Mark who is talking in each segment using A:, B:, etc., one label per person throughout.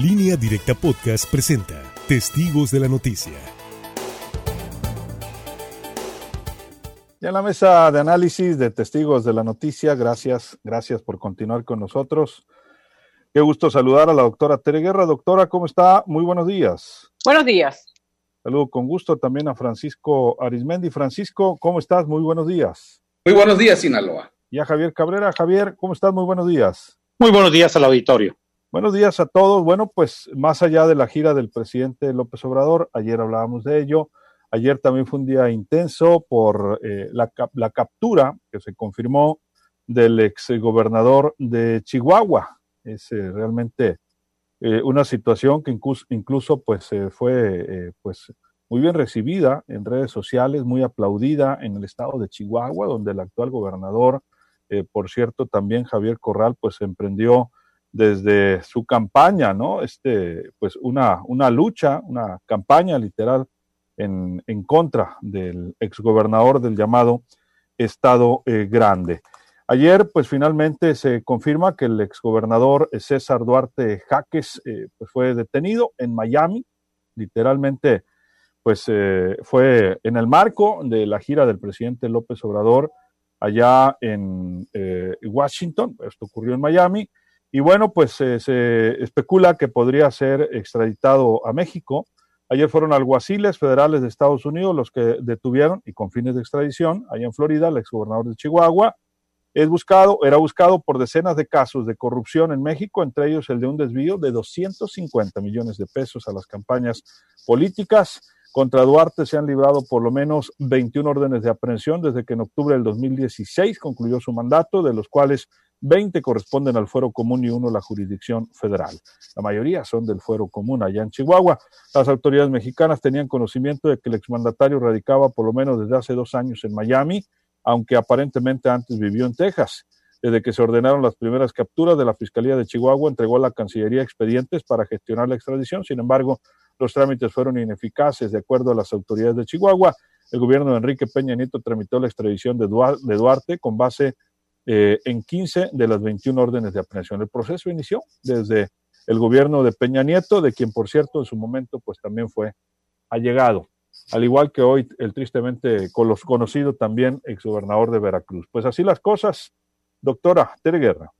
A: Línea Directa Podcast presenta Testigos de la Noticia.
B: Ya en la mesa de análisis de Testigos de la Noticia, gracias, gracias por continuar con nosotros. Qué gusto saludar a la doctora Tere Guerra. Doctora, ¿cómo está? Muy buenos días.
C: Buenos días.
B: Saludo con gusto también a Francisco Arismendi. Francisco, ¿cómo estás? Muy buenos días.
D: Muy buenos días, Sinaloa.
B: Y a Javier Cabrera. Javier, ¿cómo estás? Muy buenos días.
E: Muy buenos días al auditorio.
B: Buenos días a todos. Bueno, pues más allá de la gira del presidente López Obrador, ayer hablábamos de ello. Ayer también fue un día intenso por eh, la, la, captura que se confirmó del ex gobernador de Chihuahua. Es eh, realmente eh, una situación que incluso, incluso pues fue pues muy bien recibida en redes sociales, muy aplaudida en el estado de Chihuahua, donde el actual gobernador, por cierto, también Javier Corral, pues emprendió desde su campaña, ¿no? Este, pues una, una lucha, una campaña literal en, en contra del exgobernador del llamado Estado eh, Grande. Ayer, pues finalmente se confirma que el exgobernador César Duarte Jaques eh, pues fue detenido en Miami, literalmente, pues eh, fue en el marco de la gira del presidente López Obrador allá en eh, Washington, esto ocurrió en Miami, y bueno, pues eh, se especula que podría ser extraditado a México. Ayer fueron alguaciles federales de Estados Unidos los que detuvieron y con fines de extradición allá en Florida al exgobernador de Chihuahua. Es buscado, era buscado por decenas de casos de corrupción en México, entre ellos el de un desvío de 250 millones de pesos a las campañas políticas. Contra Duarte se han librado por lo menos 21 órdenes de aprehensión desde que en octubre del 2016 concluyó su mandato, de los cuales 20 corresponden al fuero común y uno a la jurisdicción federal. La mayoría son del fuero común allá en Chihuahua. Las autoridades mexicanas tenían conocimiento de que el exmandatario radicaba por lo menos desde hace dos años en Miami, aunque aparentemente antes vivió en Texas. Desde que se ordenaron las primeras capturas de la Fiscalía de Chihuahua, entregó a la Cancillería expedientes para gestionar la extradición. Sin embargo, los trámites fueron ineficaces, de acuerdo a las autoridades de Chihuahua. El gobierno de Enrique Peña Nieto tramitó la extradición de Duarte con base eh, en 15 de las 21 órdenes de aprehensión. El proceso inició desde el gobierno de Peña Nieto, de quien, por cierto, en su momento, pues también fue allegado, al igual que hoy el tristemente conocido también exgobernador de Veracruz. Pues así las cosas, doctora Tere Guerra.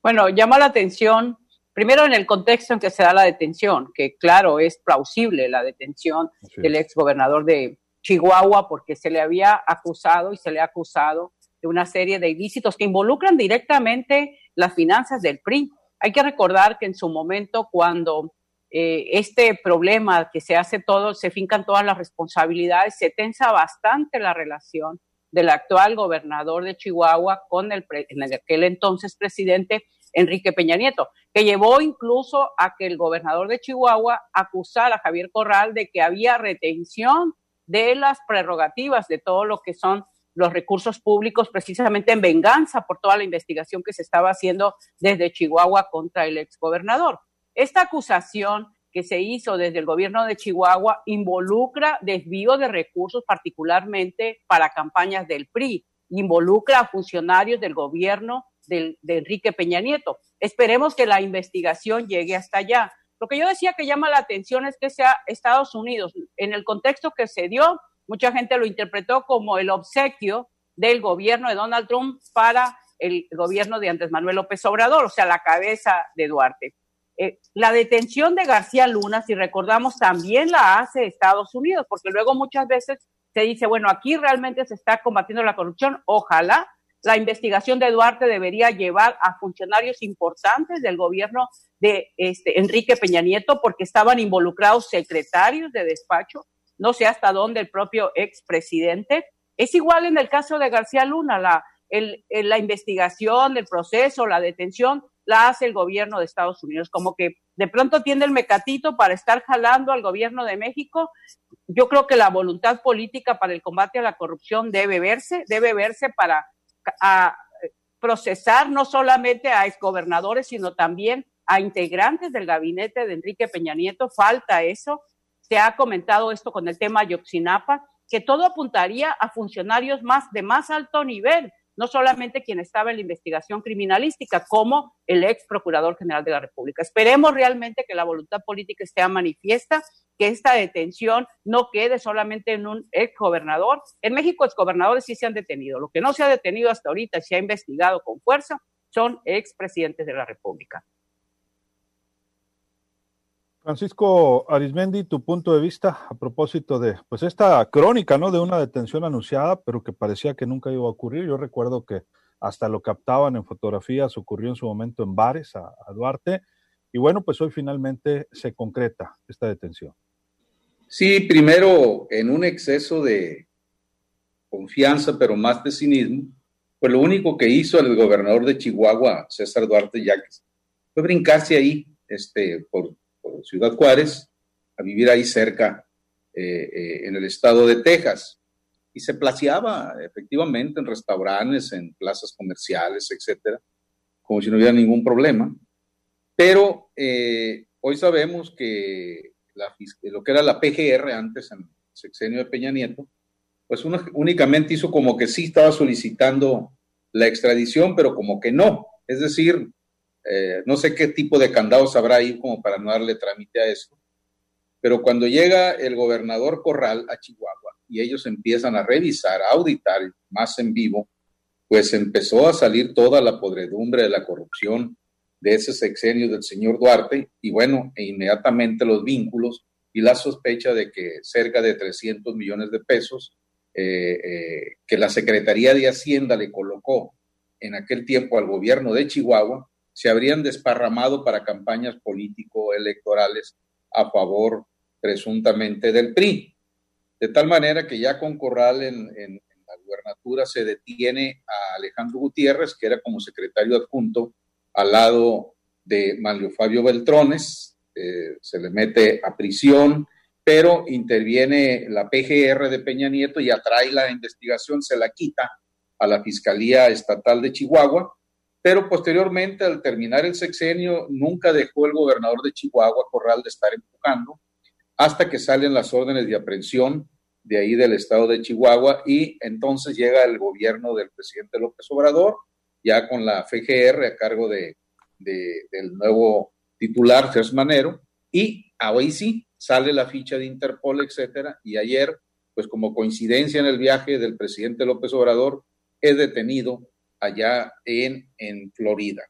C: Bueno, llama la atención, primero en el contexto en que se da la detención, que claro, es plausible la detención del exgobernador de Chihuahua porque se le había acusado y se le ha acusado de una serie de ilícitos que involucran directamente las finanzas del PRI. Hay que recordar que en su momento, cuando eh, este problema que se hace todo, se fincan todas las responsabilidades, se tensa bastante la relación del actual gobernador de Chihuahua con el en aquel entonces presidente Enrique Peña Nieto, que llevó incluso a que el gobernador de Chihuahua acusara a Javier Corral de que había retención de las prerrogativas de todo lo que son los recursos públicos precisamente en venganza por toda la investigación que se estaba haciendo desde Chihuahua contra el exgobernador. Esta acusación que se hizo desde el gobierno de Chihuahua involucra desvío de recursos particularmente para campañas del PRI, involucra a funcionarios del gobierno de Enrique Peña Nieto. Esperemos que la investigación llegue hasta allá. Lo que yo decía que llama la atención es que sea Estados Unidos, en el contexto que se dio, Mucha gente lo interpretó como el obsequio del gobierno de Donald Trump para el gobierno de Andrés Manuel López Obrador, o sea, la cabeza de Duarte. Eh, la detención de García Luna, si recordamos, también la hace Estados Unidos, porque luego muchas veces se dice, bueno, aquí realmente se está combatiendo la corrupción, ojalá la investigación de Duarte debería llevar a funcionarios importantes del gobierno de este, Enrique Peña Nieto, porque estaban involucrados secretarios de despacho, no sé hasta dónde el propio expresidente. Es igual en el caso de García Luna, la, la investigación, el proceso, la detención, la hace el gobierno de Estados Unidos, como que de pronto tiene el mecatito para estar jalando al gobierno de México. Yo creo que la voluntad política para el combate a la corrupción debe verse, debe verse para procesar no solamente a exgobernadores, sino también a integrantes del gabinete de Enrique Peña Nieto. Falta eso se ha comentado esto con el tema Yoxinapa, que todo apuntaría a funcionarios más de más alto nivel no solamente quien estaba en la investigación criminalística, como el ex procurador general de la República. Esperemos realmente que la voluntad política esté manifiesta, que esta detención no quede solamente en un ex gobernador. En México, ex gobernadores sí se han detenido. Lo que no se ha detenido hasta ahorita, se ha investigado con fuerza, son ex presidentes de la República.
B: Francisco Arismendi, tu punto de vista a propósito de pues esta crónica, ¿no? De una detención anunciada, pero que parecía que nunca iba a ocurrir. Yo recuerdo que hasta lo captaban en fotografías, ocurrió en su momento en bares a, Duarte, y bueno, pues hoy finalmente se concreta esta detención.
D: Sí, primero en un exceso de confianza, pero más de cinismo, pues lo único que hizo el gobernador de Chihuahua, César Duarte Yaques, fue brincarse ahí este, por Ciudad Juárez, a vivir ahí cerca, eh, eh, en el estado de Texas. Y se placeaba efectivamente en restaurantes, en plazas comerciales, etcétera, como si no hubiera ningún problema. Pero eh, hoy sabemos que lo que era la PGR antes, en el sexenio de Peña Nieto, pues únicamente hizo como que sí estaba solicitando la extradición, pero como que no. Es decir, eh, no sé qué tipo de candados habrá ahí como para no darle trámite a eso. Pero cuando llega el gobernador Corral a Chihuahua y ellos empiezan a revisar, a auditar más en vivo, pues empezó a salir toda la podredumbre de la corrupción de ese sexenio del señor Duarte y bueno, e inmediatamente los vínculos y la sospecha de que cerca de 300 millones de pesos eh, eh, que la Secretaría de Hacienda le colocó en aquel tiempo al gobierno de Chihuahua, se habrían desparramado para campañas político-electorales a favor presuntamente del PRI. De tal manera que ya con Corral en, la gubernatura se detiene a Alejandro Gutiérrez, que era como secretario adjunto al lado de Manlio Fabio Beltrones, eh, se le mete a prisión, pero interviene la PGR de Peña Nieto y atrae la investigación, se la quita a la Fiscalía Estatal de Chihuahua pero posteriormente, al terminar el sexenio, nunca dejó el gobernador de Chihuahua, Corral, de estar empujando, hasta que salen las órdenes de aprehensión de ahí del estado de Chihuahua y entonces llega el gobierno del presidente López Obrador, ya con la FGR a cargo de, del nuevo titular, Gers Manero, y hoy sí sale la ficha de Interpol, etcétera, y ayer, pues como coincidencia en el viaje del presidente López Obrador, es detenido allá en, en Florida.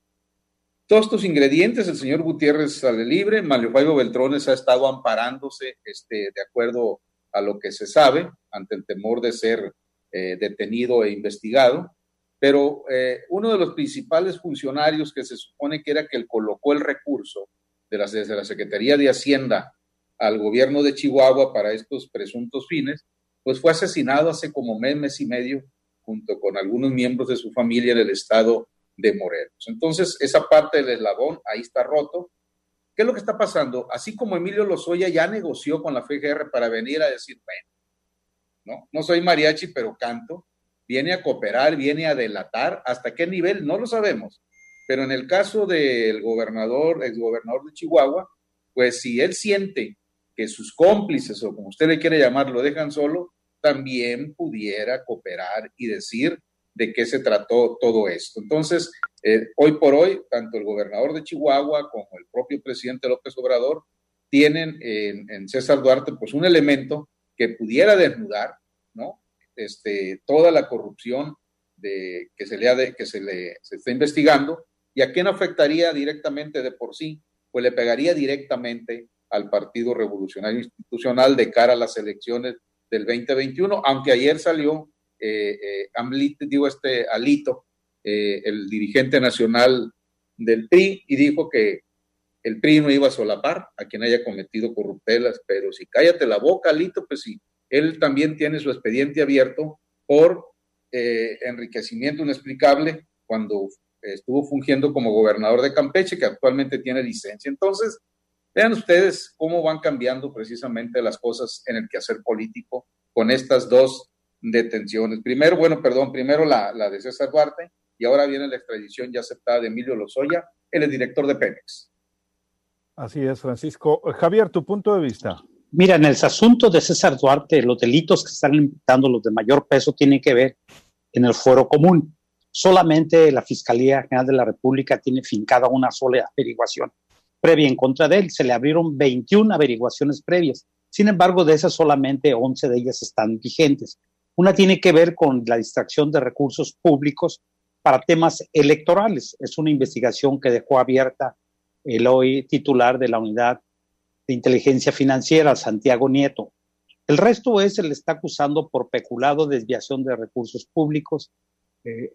D: Todos estos ingredientes, el señor Gutiérrez sale libre, Mario Fabio Beltrones ha estado amparándose este, de acuerdo a lo que se sabe, ante el temor de ser eh, detenido e investigado, pero eh, uno de los principales funcionarios que se supone que era que él colocó el recurso de la, desde la Secretaría de Hacienda al gobierno de Chihuahua para estos presuntos fines, pues fue asesinado hace como mes, mes y medio junto con algunos miembros de su familia en el estado de Morelos. Entonces, esa parte del eslabón ahí está roto. ¿Qué es lo que está pasando? Así como Emilio Lozoya ya negoció con la FGR para venir a decir, bueno, no, no soy mariachi, pero canto, viene a cooperar, viene a delatar, ¿hasta qué nivel? No lo sabemos. Pero en el caso del gobernador, exgobernador de Chihuahua, pues si él siente que sus cómplices, o como usted le quiere llamar, lo dejan solo, también pudiera cooperar y decir de qué se trató todo esto. Entonces, eh, hoy por hoy, tanto el gobernador de Chihuahua como el propio presidente López Obrador tienen en, César Duarte pues un elemento que pudiera desnudar, ¿no? Este, toda la corrupción de, que, se le, de, que se le se está investigando y a quién afectaría directamente de por sí, pues le pegaría directamente al Partido Revolucionario Institucional de cara a las elecciones del 2021, aunque ayer salió eh, eh digo este Alito, eh, el dirigente nacional del PRI, y dijo que el PRI no iba a solapar a quien haya cometido corruptelas, pero si cállate la boca, Alito, pues sí, él también tiene su expediente abierto por eh, enriquecimiento inexplicable cuando estuvo fungiendo como gobernador de Campeche, que actualmente tiene licencia. Entonces, Vean ustedes cómo van cambiando precisamente las cosas en el quehacer político con estas dos detenciones. Primero, bueno, perdón, primero la, de César Duarte y ahora viene la extradición ya aceptada de Emilio Lozoya, él es director de Pemex.
B: Así es, Francisco. Javier, tu punto de vista.
E: Mira, en el asunto de César Duarte, los delitos que están imputando los de mayor peso tienen que ver en el foro común. solamente la Fiscalía General de la República tiene fincada una sola averiguación previa en contra de él. Se le abrieron 21 averiguaciones previas. Sin embargo, de esas solamente 11 de ellas están vigentes. Una tiene que ver con la distracción de recursos públicos para temas electorales. Es una investigación que dejó abierta el hoy titular de la unidad de inteligencia financiera, Santiago Nieto. El resto es, se le está acusando por peculado, desviación de recursos públicos, eh,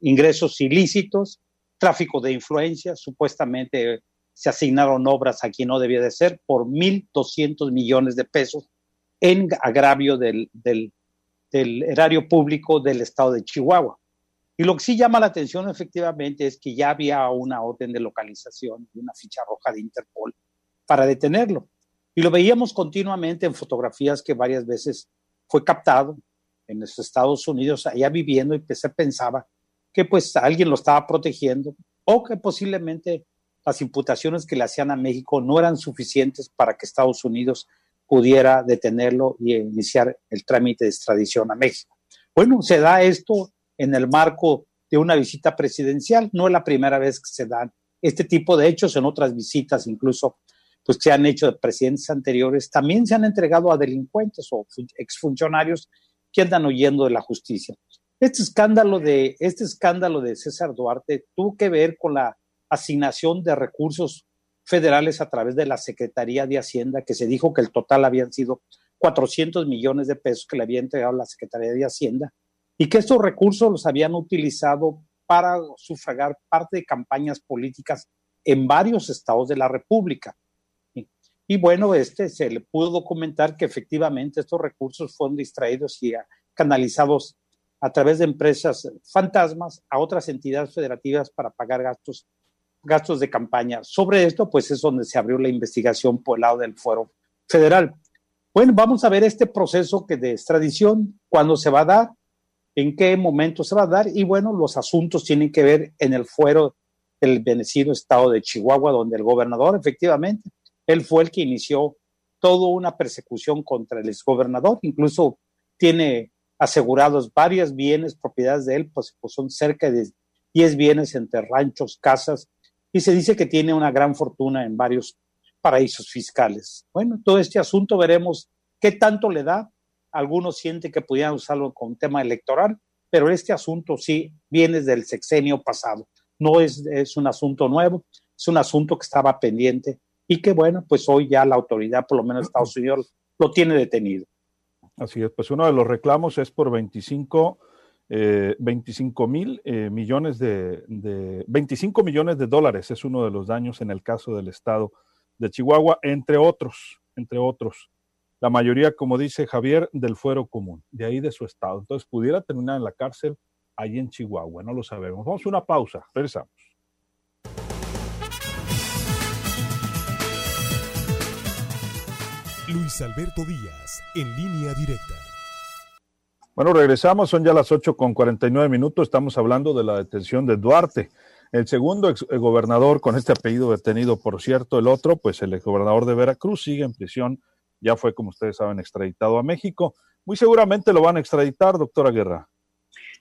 E: ingresos ilícitos, tráfico de influencia, supuestamente se asignaron obras a quien no debía de ser por 1.200 millones de pesos en agravio del, del, erario público del estado de Chihuahua. Y lo que sí llama la atención efectivamente es que ya había una orden de localización y una ficha roja de Interpol para detenerlo. Y lo veíamos continuamente en fotografías que varias veces fue captado en los Estados Unidos, allá viviendo, y se pensaba que pues alguien lo estaba protegiendo o que posiblemente las imputaciones que le hacían a México no eran suficientes para que Estados Unidos pudiera detenerlo y iniciar el trámite de extradición a México. Bueno, se da esto en el marco de una visita presidencial. No es la primera vez que se dan este tipo de hechos en otras visitas, incluso pues se han hecho de presidentes anteriores, también se han entregado a delincuentes o exfuncionarios que andan huyendo de la justicia. Este escándalo de, este escándalo de César Duarte tuvo que ver con la asignación de recursos federales a través de la Secretaría de Hacienda, que se dijo que el total habían sido 400 millones de pesos que le había entregado la Secretaría de Hacienda y que estos recursos los habían utilizado para sufragar parte de campañas políticas en varios estados de la República. Y bueno, este se le pudo documentar que efectivamente estos recursos fueron distraídos y canalizados a través de empresas fantasmas a otras entidades federativas para pagar gastos, gastos de campaña. Sobre esto, pues es donde se abrió la investigación por el lado del fuero federal. Bueno, vamos a ver este proceso que de extradición, cuándo se va a dar, en qué momento se va a dar, y bueno, los asuntos tienen que ver en el fuero del bendecido estado de Chihuahua, donde el gobernador efectivamente él fue el que inició toda una persecución contra el exgobernador, incluso tiene asegurados varios bienes, propiedades de él, pues, pues son cerca de 10 bienes entre ranchos, casas, y se dice que tiene una gran fortuna en varios paraísos fiscales. Bueno, todo este asunto veremos qué tanto le da. Algunos sienten que pudieran usarlo con tema electoral, pero este asunto sí viene del sexenio pasado. No es, es un asunto nuevo, es un asunto que estaba pendiente y que bueno, pues hoy ya la autoridad, por lo menos Estados Unidos, lo tiene detenido.
B: Así es, pues uno de los reclamos es por 25 eh, mil eh, millones de, 25 millones de dólares es uno de los daños en el caso del estado de Chihuahua, entre otros, entre otros. La mayoría, como dice Javier, del fuero común, de ahí de su estado. Entonces, pudiera terminar en la cárcel ahí en Chihuahua, no lo sabemos. Vamos a una pausa, regresamos.
A: Luis Alberto Díaz, en línea directa.
B: Bueno, regresamos, son ya las 8 con 49 minutos, estamos hablando de la detención de Duarte. El segundo ex gobernador con este apellido detenido, por cierto, el otro, pues el gobernador de Veracruz sigue en prisión, ya fue, como ustedes saben, extraditado a México. Muy seguramente lo van a extraditar, doctora Guerra.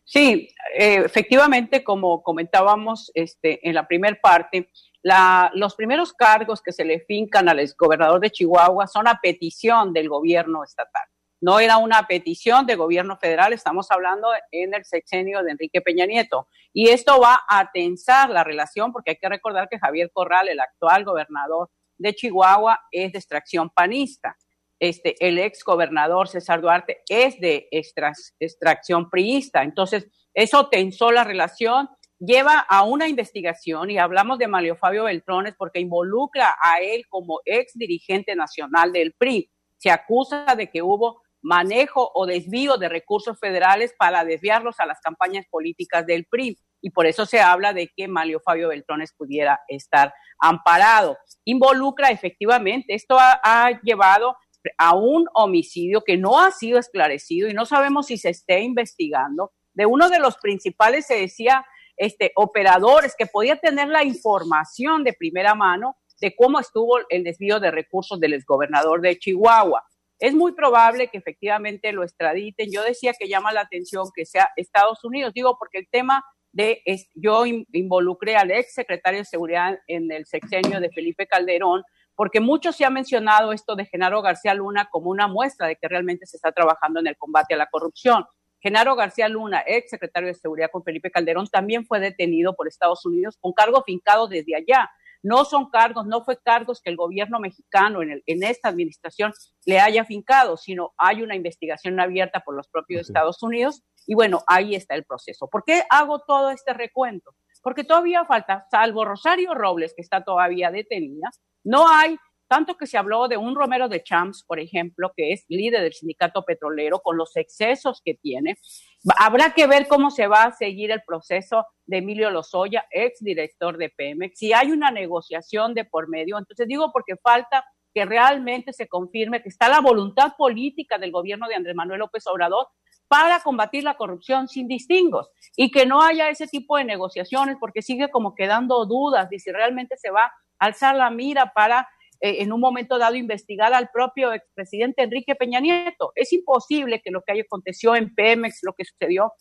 C: Sí, eh, efectivamente, como comentábamos este, en la primera parte, la, los primeros cargos que se le fincan al exgobernador de Chihuahua son a petición del gobierno estatal. No era una petición del gobierno federal, estamos hablando en el sexenio de Enrique Peña Nieto. Y esto va a tensar la relación, porque hay que recordar que Javier Corral, el actual gobernador de Chihuahua, es de extracción panista. Este, el ex gobernador César Duarte es de extracción priista. Entonces, eso tensó la relación lleva a una investigación y hablamos de Mario Fabio Beltrones porque involucra a él como ex dirigente nacional del PRI. Se acusa de que hubo manejo o desvío de recursos federales para desviarlos a las campañas políticas del PRI. Y por eso se habla de que Mario Fabio Beltrones pudiera estar amparado. Involucra efectivamente, esto ha, ha llevado a un homicidio que no ha sido esclarecido y no sabemos si se esté investigando. De uno de los principales se decía este, operadores que podía tener la información de primera mano de cómo estuvo el desvío de recursos del exgobernador de Chihuahua. Es muy probable que efectivamente lo extraditen. Yo decía que llama la atención que sea Estados Unidos, digo, porque el tema de, yo involucré al ex secretario de Seguridad en el sexenio de Felipe Calderón, porque mucho se ha mencionado esto de Genaro García Luna como una muestra de que realmente se está trabajando en el combate a la corrupción. Genaro García Luna, ex secretario de Seguridad con Felipe Calderón, también fue detenido por Estados Unidos con cargo fincado desde allá. No son cargos, no fue cargos que el gobierno mexicano en, el, en esta administración le haya fincado, sino hay una investigación abierta por los propios Estados Unidos y bueno, ahí está el proceso. ¿Por qué hago todo este recuento? Porque todavía falta, salvo Rosario Robles, que está todavía detenida, no hay tanto que se habló de un Romero de Champs, por ejemplo, que es líder del sindicato petrolero, con los excesos que tiene. Habrá que ver cómo se va a seguir el proceso de Emilio Lozoya, ex director de Pemex. Si hay una negociación de por medio, entonces digo porque falta que realmente se confirme que está la voluntad política del gobierno de Andrés Manuel López Obrador para combatir la corrupción sin distingos y que no haya ese tipo de negociaciones porque sigue como quedando dudas de si realmente se va a alzar la mira para eh, en un momento dado investigar al propio expresidente Enrique Peña Nieto. Es imposible que lo que aconteció en Pemex, lo que sucedió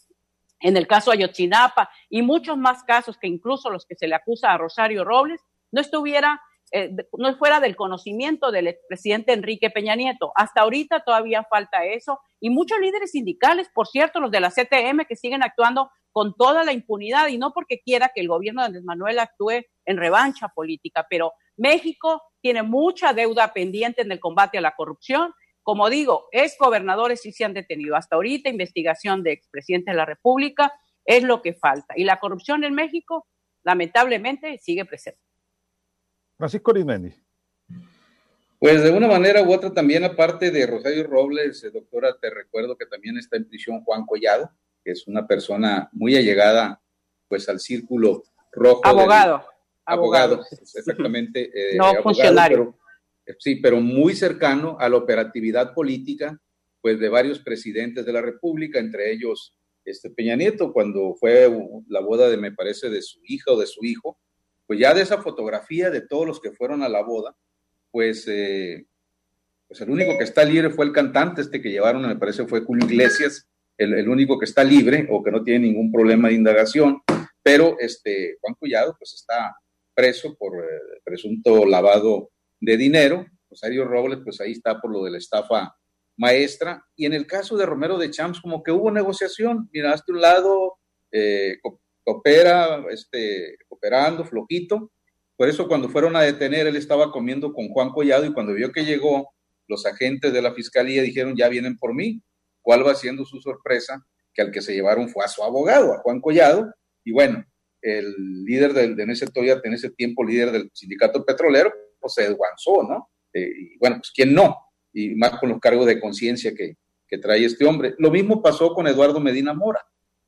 C: en el caso Ayotzinapa y muchos más casos que incluso los que se le acusa a Rosario Robles, no estuviera, eh, no fuera del conocimiento del expresidente Enrique Peña Nieto. Hasta ahorita todavía falta eso y muchos líderes sindicales, por cierto, los de la CTM que siguen actuando con toda la impunidad y no porque quiera que el gobierno de Andrés Manuel actúe en revancha política, pero México tiene mucha deuda pendiente en el combate a la corrupción. Como digo, ex gobernadores sí se han detenido. Hasta ahorita, investigación de expresidente de la República es lo que falta. Y la corrupción en México, lamentablemente, sigue presente.
B: Francisco Arizmendi.
D: Pues de una manera u otra también, aparte de Rosario Robles, eh, doctora, te recuerdo que también está en prisión Juan Collado, que es una persona muy allegada pues al círculo rojo.
C: Abogado
D: abogado, exactamente.
C: Eh, no funcionario.
D: Eh, sí, pero muy cercano a la operatividad política, pues de varios presidentes de la República, entre ellos este Peña Nieto, cuando fue la boda de, me parece, de su hija o de su hijo, pues ya de esa fotografía de todos los que fueron a la boda, pues, eh, pues el único que está libre fue el cantante, este que llevaron, me parece, fue Julio Iglesias, el, único que está libre o que no tiene ningún problema de indagación, pero este Juan Collado, pues está preso por eh, presunto lavado de dinero. Rosario Robles, pues ahí está por lo de la estafa maestra. Y en el caso de Romero de Champs, como que hubo negociación. Mira, hasta un lado eh, coopera, este, cooperando, flojito. Por eso cuando fueron a detener, él estaba comiendo con Juan Collado y cuando vio que llegó, los agentes de la fiscalía dijeron, ya vienen por mí. ¿Cuál va siendo su sorpresa? Que al que se llevaron fue a su abogado, a Juan Collado. Y bueno, el líder del, de ese, en ese tiempo, líder del sindicato petrolero, pues se desguanzó, ¿no? Eh, y bueno, pues quién no, y más con los cargos de conciencia que, que trae este hombre. Lo mismo pasó con Eduardo Medina Mora.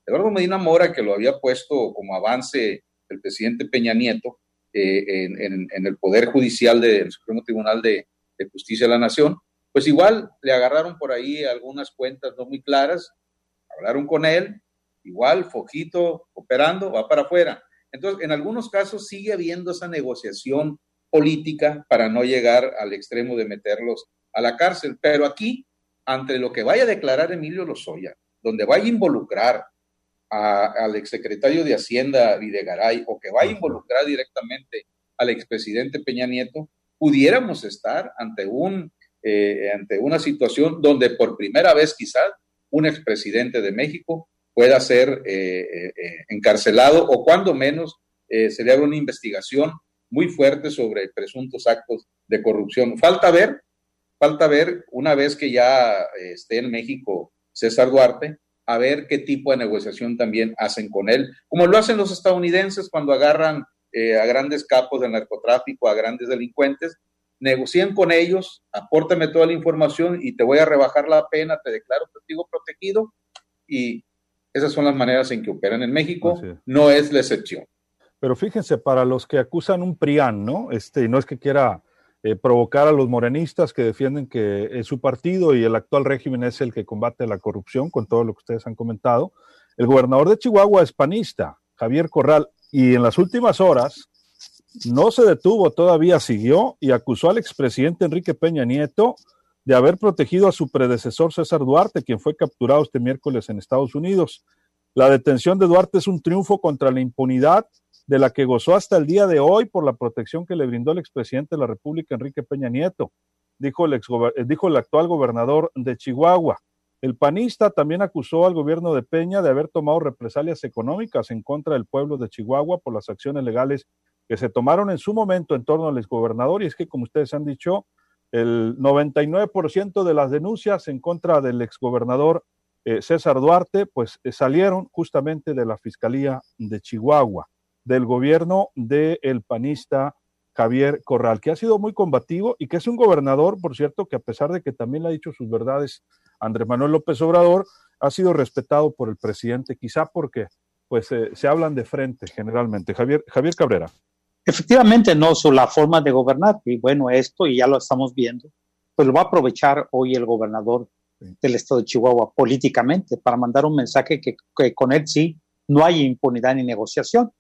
D: Eduardo Medina Mora, que lo había puesto como avance el presidente Peña Nieto eh, en, el Poder Judicial del Supremo Tribunal de, Justicia de la Nación, pues igual le agarraron por ahí algunas cuentas no muy claras, hablaron con él, igual, fojito, operando, va para afuera. Entonces, en algunos casos sigue habiendo esa negociación política para no llegar al extremo de meterlos a la cárcel. Pero aquí, ante lo que vaya a declarar Emilio Lozoya, donde vaya a involucrar al exsecretario de Hacienda Videgaray o que vaya a involucrar directamente al expresidente Peña Nieto, pudiéramos estar ante, un, eh, ante una situación donde por primera vez quizás un expresidente de México pueda ser eh, eh, eh, encarcelado o cuando menos se le haga una investigación muy fuerte sobre presuntos actos de corrupción. Falta ver, falta ver, una vez que ya esté en México César Duarte, a ver qué tipo de negociación también hacen con él, como lo hacen los estadounidenses cuando agarran a grandes capos del narcotráfico, a grandes delincuentes, negocian con ellos, apórtame toda la información y te voy a rebajar la pena, te declaro testigo protegido y esas son las maneras en que operan en México, no es la excepción.
B: Pero fíjense, para los que acusan un PRIAN, ¿no? Este, no es que quiera eh, provocar a los morenistas que defienden que es su partido y el actual régimen es el que combate la corrupción, con todo lo que ustedes han comentado. El gobernador de Chihuahua es panista, Javier Corral, y en las últimas horas no se detuvo, todavía siguió y acusó al expresidente Enrique Peña Nieto de haber protegido a su predecesor César Duarte, quien fue capturado este miércoles en Estados Unidos. La detención de Duarte es un triunfo contra la impunidad de la que gozó hasta el día de hoy por la protección que le brindó el expresidente de la República, Enrique Peña Nieto, dijo el, eh, dijo el actual gobernador de Chihuahua. El panista también acusó al gobierno de Peña de haber tomado represalias económicas en contra del pueblo de Chihuahua por las acciones legales que se tomaron en su momento en torno al exgobernador. Y es que, como ustedes han dicho, el 99% de las denuncias en contra del exgobernador eh, César Duarte, pues eh, salieron justamente de la Fiscalía de Chihuahua, del gobierno del panista Javier Corral, que ha sido muy combativo y que es un gobernador, por cierto, que a pesar de que también le ha dicho sus verdades Andrés Manuel López Obrador, ha sido respetado por el presidente, quizá porque pues eh, se hablan de frente generalmente. Javier, Javier Cabrera.
E: Efectivamente, no, su la forma de gobernar, y bueno, esto, y ya lo estamos viendo, pues lo va a aprovechar hoy el gobernador del estado de Chihuahua políticamente para mandar un mensaje que, con él sí no hay impunidad ni negociación.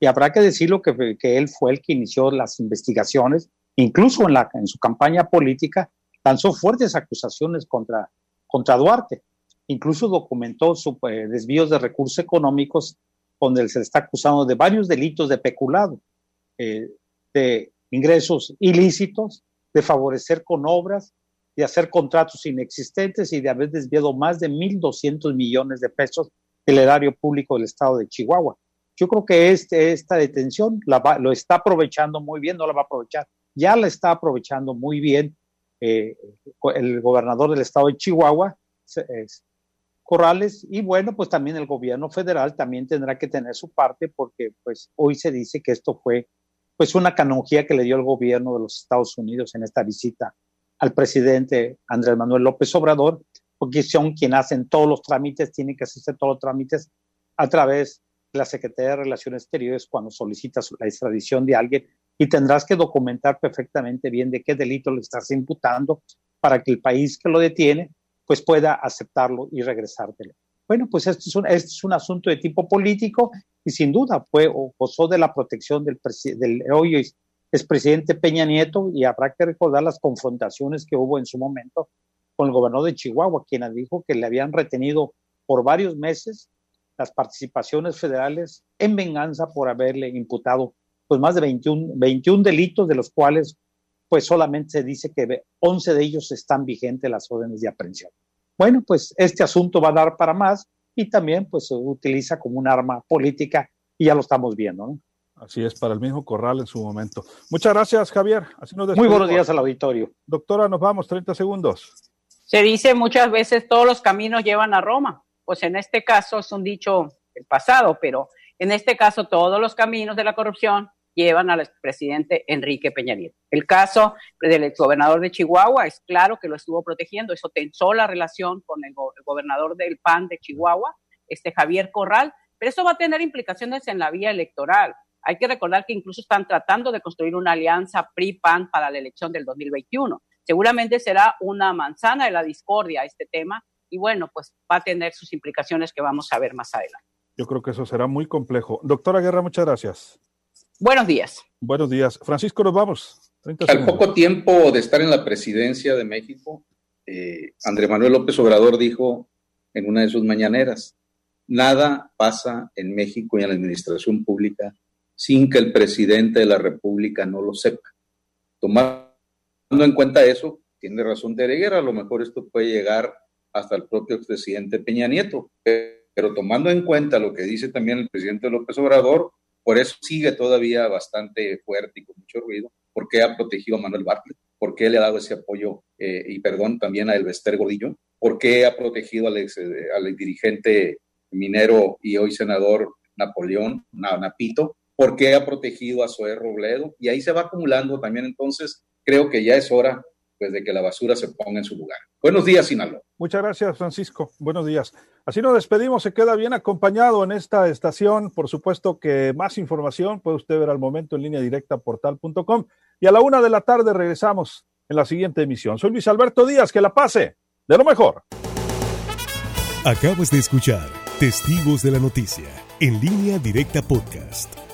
E: Y habrá que decirlo que, que él fue el que inició las investigaciones, incluso en, la, en su campaña política, lanzó fuertes acusaciones contra, contra Duarte. Incluso documentó su, eh, desvíos de recursos económicos donde se le está acusando de varios delitos de peculado, eh, de ingresos ilícitos, de favorecer con obras de hacer contratos inexistentes y de haber desviado más de 1.200 millones de pesos del erario público del estado de Chihuahua. Yo creo que este, esta detención lo está aprovechando muy bien, no la va a aprovechar, ya la está aprovechando muy bien eh, el gobernador del estado de Chihuahua, Corrales, y bueno, pues también el gobierno federal también tendrá que tener su parte porque pues hoy se dice que esto fue pues una canonjía que le dio el gobierno de los Estados Unidos en esta visita al presidente Andrés Manuel López Obrador, porque son quienes hacen todos los trámites, tienen que hacerse todos los trámites a través de la Secretaría de Relaciones Exteriores cuando solicitas la extradición de alguien y tendrás que documentar perfectamente bien de qué delito le estás imputando para que el país que lo detiene pues pueda aceptarlo y regresártelo. Bueno, pues esto es un, este es un asunto de tipo político y sin duda fue o gozó de la protección del, del hoy expresidente Peña Nieto y habrá que recordar las confrontaciones que hubo en su momento con el gobernador de Chihuahua, quien dijo que le habían retenido por varios meses las participaciones federales en venganza por haberle imputado pues más de 21, 21 delitos, de los cuales pues solamente se dice que 11 de ellos están vigentes las órdenes de aprehensión. Bueno, pues este asunto va a dar para más y también pues se utiliza como un arma política y ya lo estamos viendo, ¿no?
B: Así es, para el mismo Corral en su momento. Muchas gracias, Javier.
E: Muy buenos días al auditorio.
B: Doctora, nos vamos, 30 segundos.
C: Se dice muchas veces todos los caminos llevan a Roma. Pues en este caso es un dicho del pasado, pero en este caso todos los caminos de la corrupción llevan al expresidente Enrique Peña Nieto. El caso del exgobernador de Chihuahua es claro que lo estuvo protegiendo, eso tensó la relación con el, gobernador del PAN de Chihuahua, este Javier Corral, pero eso va a tener implicaciones en la vía electoral. Hay que recordar que incluso están tratando de construir una alianza PRI-PAN para la elección del 2021. Seguramente será una manzana de la discordia este tema y bueno, pues va a tener sus implicaciones que vamos a ver más adelante.
B: Yo creo que eso será muy complejo. Doctora Guerra, muchas gracias.
C: Buenos días.
B: Buenos días. Francisco, nos vamos.
D: Al poco tiempo de estar en la presidencia de México, eh, Andrés Manuel López Obrador dijo en una de sus mañaneras, nada pasa en México y en la administración pública sin que el presidente de la República no lo sepa. Tomando en cuenta eso, tiene razón de a lo mejor esto puede llegar hasta el propio presidente Peña Nieto, pero tomando en cuenta lo que dice también el presidente López Obrador, por eso sigue todavía bastante fuerte y con mucho ruido, porque ha protegido a Manuel Bartlett, por qué le ha dado ese apoyo eh, y perdón también a Elvester Gordillo, por qué ha protegido al, ex, eh, al dirigente minero y hoy senador Napoleón Napito, por qué ha protegido a Zoé Robledo, y ahí se va acumulando también. Entonces, creo que ya es hora pues, de que la basura se ponga en su lugar. Buenos días, Sinaloa.
B: Muchas gracias, Francisco. Buenos días. Así nos despedimos. Se queda bien acompañado en esta estación. Por supuesto que más información puede usted ver al momento en línea directa portal.com. Y a la una de la tarde regresamos en la siguiente emisión. Soy Luis Alberto Díaz. Que la pase de lo mejor.
A: Acabas de escuchar Testigos de la Noticia en línea directa podcast.